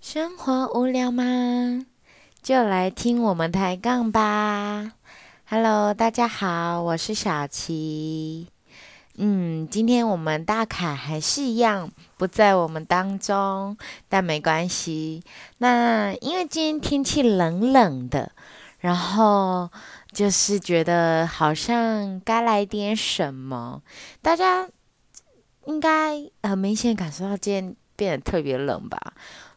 生活无聊吗？就来听我们抬杠吧。Hello，大家好，我是小琪。嗯，今天我们大凯还是一样不在我们当中，但没关系。那因为今天天气冷冷的，然后就是觉得好像该来点什么。大家应该很明显感受到今天变得特别冷吧？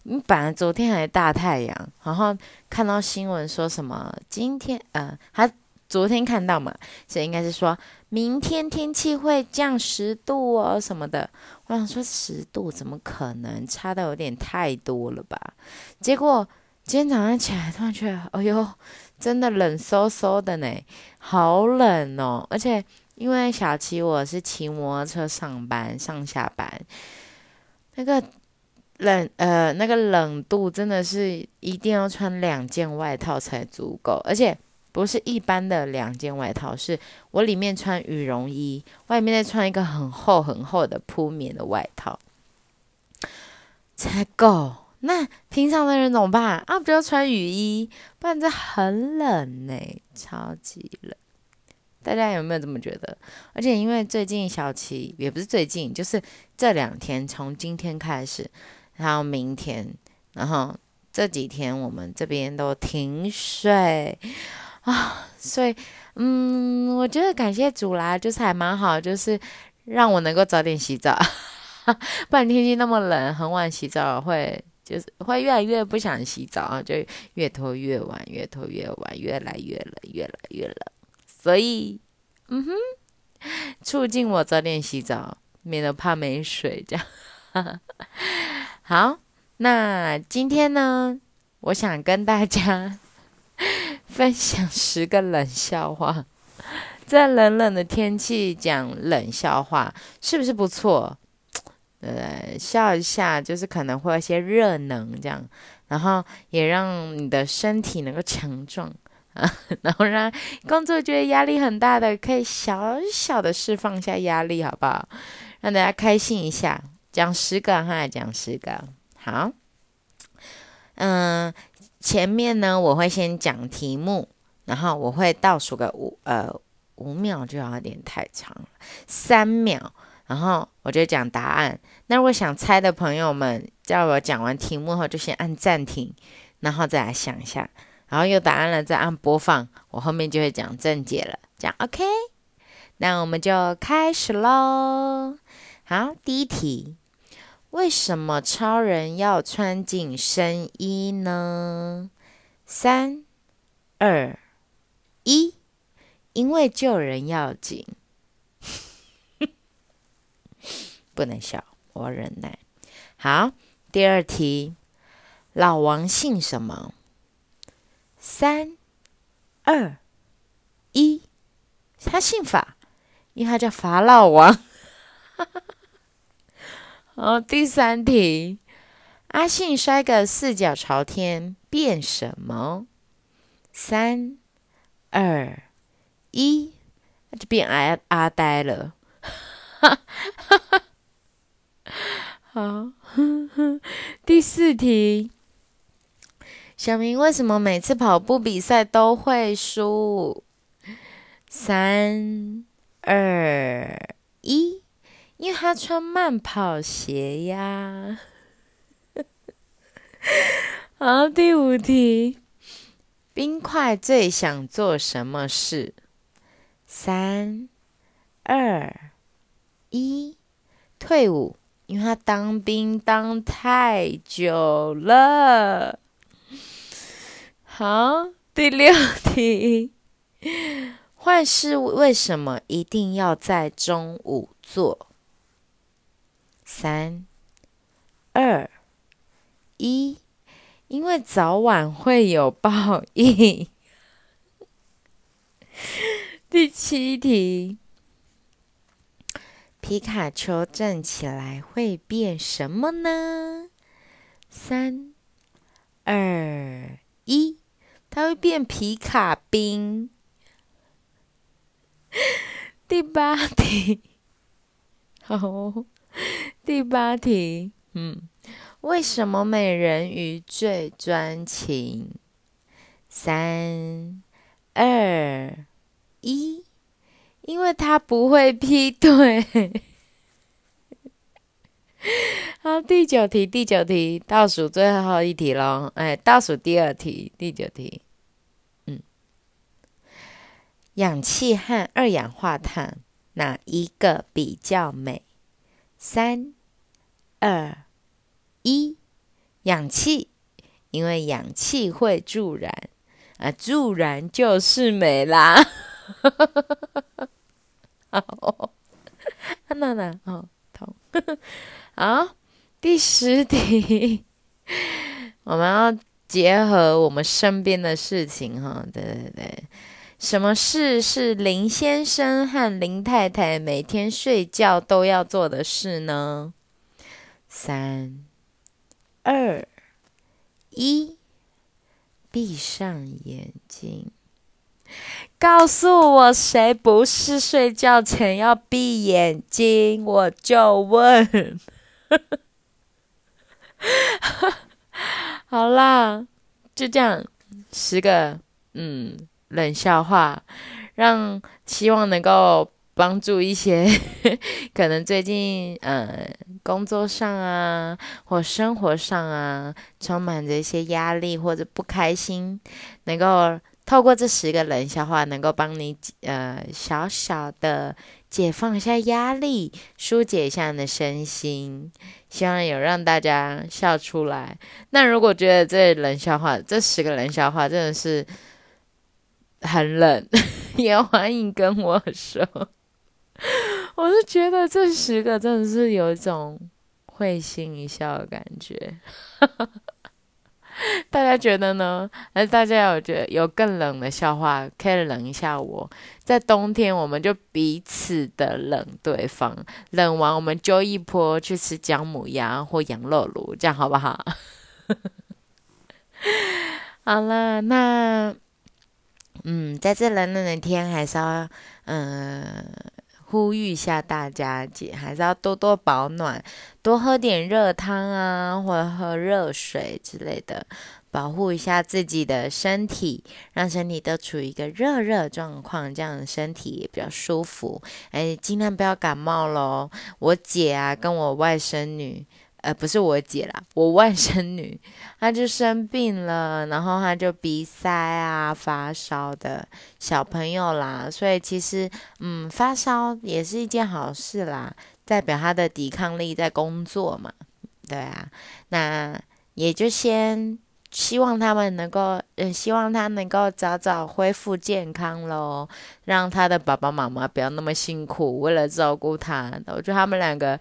你本来昨天还大太阳，然后看到新闻说什么今天呃，他昨天看到嘛，所以应该是说明天天气会降十度哦什么的。我想说十度怎么可能，差的有点太多了吧？结果今天早上起来突然觉得，哎呦，真的冷飕飕的呢，好冷哦！而且因为小琪我是骑摩托车上班上下班，那个。冷呃，那个冷度真的是一定要穿两件外套才足够，而且不是一般的两件外套，是我里面穿羽绒衣，外面再穿一个很厚很厚的铺棉的外套才够。那平常的人怎么办啊？不要穿雨衣，不然这很冷呢，超级冷。大家有没有这么觉得？而且因为最近小琪也不是最近，就是这两天，从今天开始。然后明天，然后这几天我们这边都停水。啊，所以嗯，我觉得感谢主啦，就是还蛮好，就是让我能够早点洗澡，不然天气那么冷，很晚洗澡会就是会越来越不想洗澡，就越拖越晚，越拖越晚，越来越冷，越来越冷，所以嗯哼，促进我早点洗澡，免得怕没水这样。好，那今天呢，我想跟大家 分享十个冷笑话。在冷冷的天气讲冷笑话，是不是不错？呃，笑一下，就是可能会有些热能这样，然后也让你的身体能够强壮啊，然后让工作觉得压力很大的，可以小小的释放一下压力，好不好？让大家开心一下。讲十个哈，讲十个。好，嗯，前面呢我会先讲题目，然后我会倒数个五呃五秒，就有点太长了，三秒，然后我就讲答案。那如果想猜的朋友们，在我讲完题目后就先按暂停，然后再来想一下，然后有答案了再按播放，我后面就会讲正解了。讲 OK，那我们就开始喽。好，第一题。为什么超人要穿紧身衣呢？三、二、一，因为救人要紧。不能笑，我忍耐。好，第二题，老王姓什么？三、二、一，他姓法，因为他叫法老王。好，第三题，阿信摔个四脚朝天变什么？三、二、一，就变阿阿呆了。好，第四题，小明为什么每次跑步比赛都会输？三、二、他穿慢跑鞋呀。好，第五题，冰块最想做什么事？三、二、一，退伍，因为他当兵当太久了。好，第六题，坏事为什么一定要在中午做？三、二、一，因为早晚会有报应。第七题，皮卡丘站起来会变什么呢？三、二、一，它会变皮卡兵。第八题，好。第八题，嗯，为什么美人鱼最专情？三、二、一，因为他不会劈腿。好，第九题，第九题，倒数最后一题喽。哎，倒数第二题，第九题。嗯，氧气和二氧化碳哪一个比较美？三、二、一，氧气，因为氧气会助燃。啊，助燃就是美啦！好，娜娜，哦，痛。好，第十题，我们要结合我们身边的事情，哈，对对对，什么事是林先生和林太太每天睡觉都要做的事呢？三、二、一。闭上眼睛，告诉我谁不是睡觉前要闭眼睛？我就问。好啦，就这样，十个嗯冷笑话，让希望能够。帮助一些 可能最近呃工作上啊或生活上啊充满着一些压力或者不开心，能够透过这十个冷笑话，能够帮你呃小小的解放一下压力，疏解一下你的身心，希望有让大家笑出来。那如果觉得这冷笑话这十个冷笑话真的是很冷，也欢迎跟我说。我是觉得这十个真的是有一种会心一笑的感觉，大家觉得呢？是大家有觉得有更冷的笑话可以冷一下我？在冬天我们就彼此的冷对方，冷完我们就一波去吃姜母鸭或羊肉炉，这样好不好？好了，那嗯，在这冷冷的天还是要嗯。呼吁一下大家，姐还是要多多保暖，多喝点热汤啊，或者喝热水之类的，保护一下自己的身体，让身体都处于一个热热状况，这样身体也比较舒服。哎，尽量不要感冒喽。我姐啊，跟我外甥女。呃，不是我姐啦，我外甥女，她就生病了，然后她就鼻塞啊、发烧的小朋友啦，所以其实，嗯，发烧也是一件好事啦，代表她的抵抗力在工作嘛，对啊，那也就先希望他们能够，嗯，希望他能够早早恢复健康喽，让他的爸爸妈妈不要那么辛苦，为了照顾他，我觉得他们两个。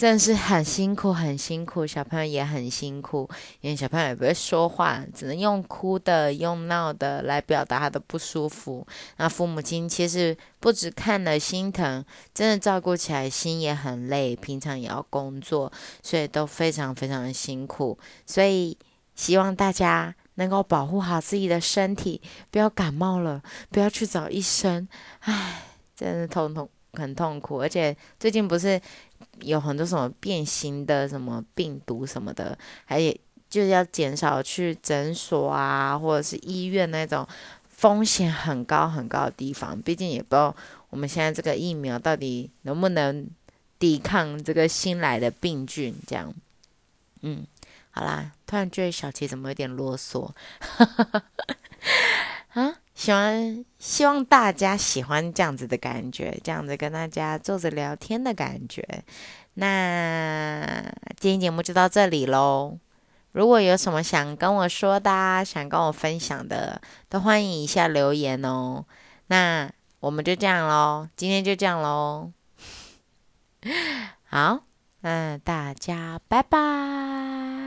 真的是很辛苦，很辛苦，小朋友也很辛苦，因为小朋友也不会说话，只能用哭的、用闹的来表达他的不舒服。那父母亲其实不止看了心疼，真的照顾起来心也很累，平常也要工作，所以都非常非常的辛苦。所以希望大家能够保护好自己的身体，不要感冒了，不要去找医生。唉，真的痛痛很痛苦，而且最近不是。有很多什么变形的什么病毒什么的，还也就是要减少去诊所啊，或者是医院那种风险很高很高的地方。毕竟也不知道我们现在这个疫苗到底能不能抵抗这个新来的病菌。这样，嗯，好啦，突然觉得小琪怎么有点啰嗦？啊？喜欢，希望大家喜欢这样子的感觉，这样子跟大家坐着聊天的感觉。那今天节目就到这里喽。如果有什么想跟我说的，想跟我分享的，都欢迎一下留言哦。那我们就这样喽，今天就这样喽。好，那大家拜拜。